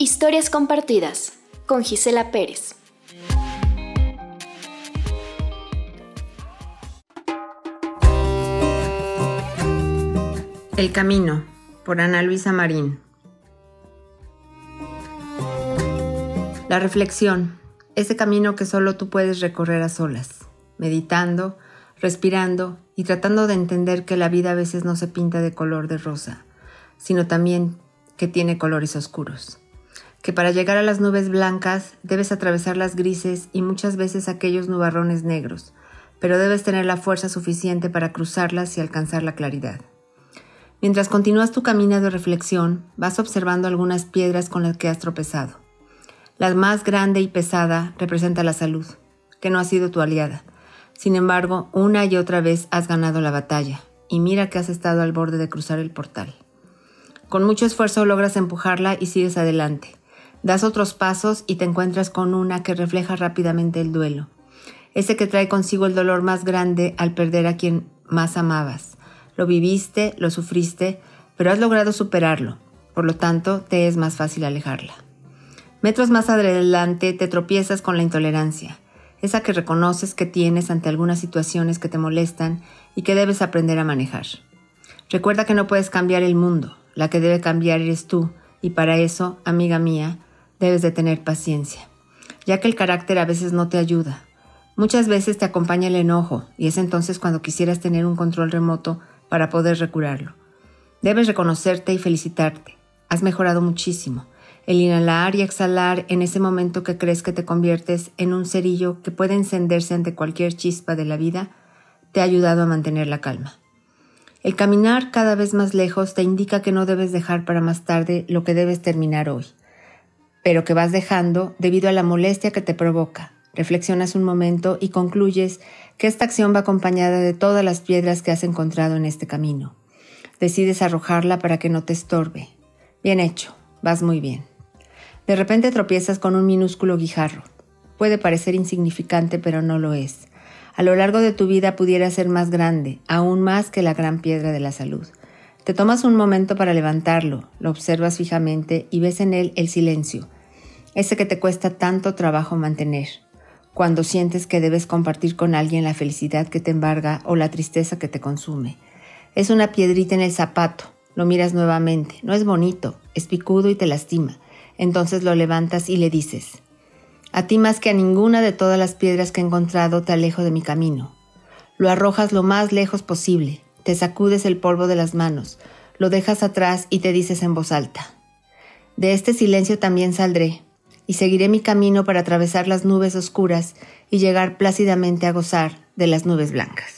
Historias compartidas con Gisela Pérez. El Camino, por Ana Luisa Marín. La reflexión, ese camino que solo tú puedes recorrer a solas, meditando, respirando y tratando de entender que la vida a veces no se pinta de color de rosa, sino también que tiene colores oscuros. Que para llegar a las nubes blancas debes atravesar las grises y muchas veces aquellos nubarrones negros, pero debes tener la fuerza suficiente para cruzarlas y alcanzar la claridad. Mientras continúas tu camino de reflexión, vas observando algunas piedras con las que has tropezado. La más grande y pesada representa la salud, que no ha sido tu aliada. Sin embargo, una y otra vez has ganado la batalla, y mira que has estado al borde de cruzar el portal. Con mucho esfuerzo logras empujarla y sigues adelante. Das otros pasos y te encuentras con una que refleja rápidamente el duelo, ese que trae consigo el dolor más grande al perder a quien más amabas lo viviste, lo sufriste, pero has logrado superarlo. Por lo tanto, te es más fácil alejarla. Metros más adelante te tropiezas con la intolerancia, esa que reconoces que tienes ante algunas situaciones que te molestan y que debes aprender a manejar. Recuerda que no puedes cambiar el mundo, la que debe cambiar eres tú, y para eso, amiga mía, debes de tener paciencia, ya que el carácter a veces no te ayuda. Muchas veces te acompaña el enojo, y es entonces cuando quisieras tener un control remoto para poder recurarlo. Debes reconocerte y felicitarte. Has mejorado muchísimo. El inhalar y exhalar en ese momento que crees que te conviertes en un cerillo que puede encenderse ante cualquier chispa de la vida, te ha ayudado a mantener la calma. El caminar cada vez más lejos te indica que no debes dejar para más tarde lo que debes terminar hoy, pero que vas dejando debido a la molestia que te provoca. Reflexionas un momento y concluyes que esta acción va acompañada de todas las piedras que has encontrado en este camino. Decides arrojarla para que no te estorbe. Bien hecho, vas muy bien. De repente tropiezas con un minúsculo guijarro. Puede parecer insignificante, pero no lo es. A lo largo de tu vida pudiera ser más grande, aún más que la gran piedra de la salud. Te tomas un momento para levantarlo, lo observas fijamente y ves en él el silencio, ese que te cuesta tanto trabajo mantener cuando sientes que debes compartir con alguien la felicidad que te embarga o la tristeza que te consume. Es una piedrita en el zapato, lo miras nuevamente, no es bonito, es picudo y te lastima. Entonces lo levantas y le dices, a ti más que a ninguna de todas las piedras que he encontrado te alejo de mi camino. Lo arrojas lo más lejos posible, te sacudes el polvo de las manos, lo dejas atrás y te dices en voz alta, de este silencio también saldré, y seguiré mi camino para atravesar las nubes oscuras y llegar plácidamente a gozar de las nubes blancas.